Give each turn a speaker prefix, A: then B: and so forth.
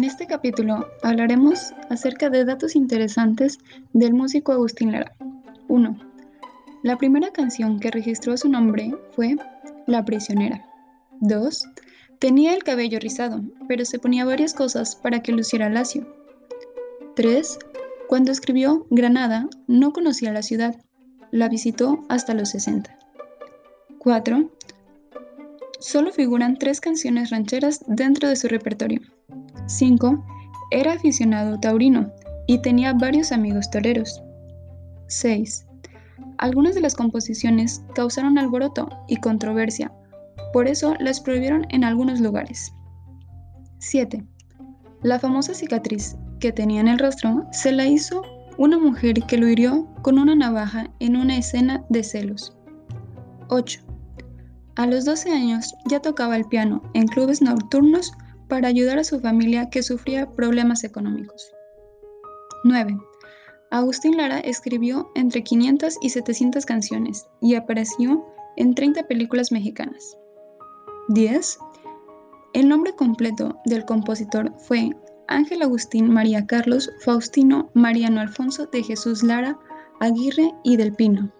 A: este capítulo hablaremos acerca de datos interesantes del músico Agustín Lara. 1. La primera canción que registró su nombre fue La prisionera. 2. Tenía el cabello rizado, pero se ponía varias cosas para que luciera lacio. 3. Cuando escribió Granada, no conocía la ciudad, la visitó hasta los 60. 4. Solo figuran tres canciones rancheras dentro de su repertorio. 5. Era aficionado taurino y tenía varios amigos toreros. 6. Algunas de las composiciones causaron alboroto y controversia, por eso las prohibieron en algunos lugares. 7. La famosa cicatriz que tenía en el rostro se la hizo una mujer que lo hirió con una navaja en una escena de celos. 8. A los 12 años ya tocaba el piano en clubes nocturnos para ayudar a su familia que sufría problemas económicos. 9. Agustín Lara escribió entre 500 y 700 canciones y apareció en 30 películas mexicanas. 10. El nombre completo del compositor fue Ángel Agustín María Carlos Faustino Mariano Alfonso de Jesús Lara Aguirre y del Pino.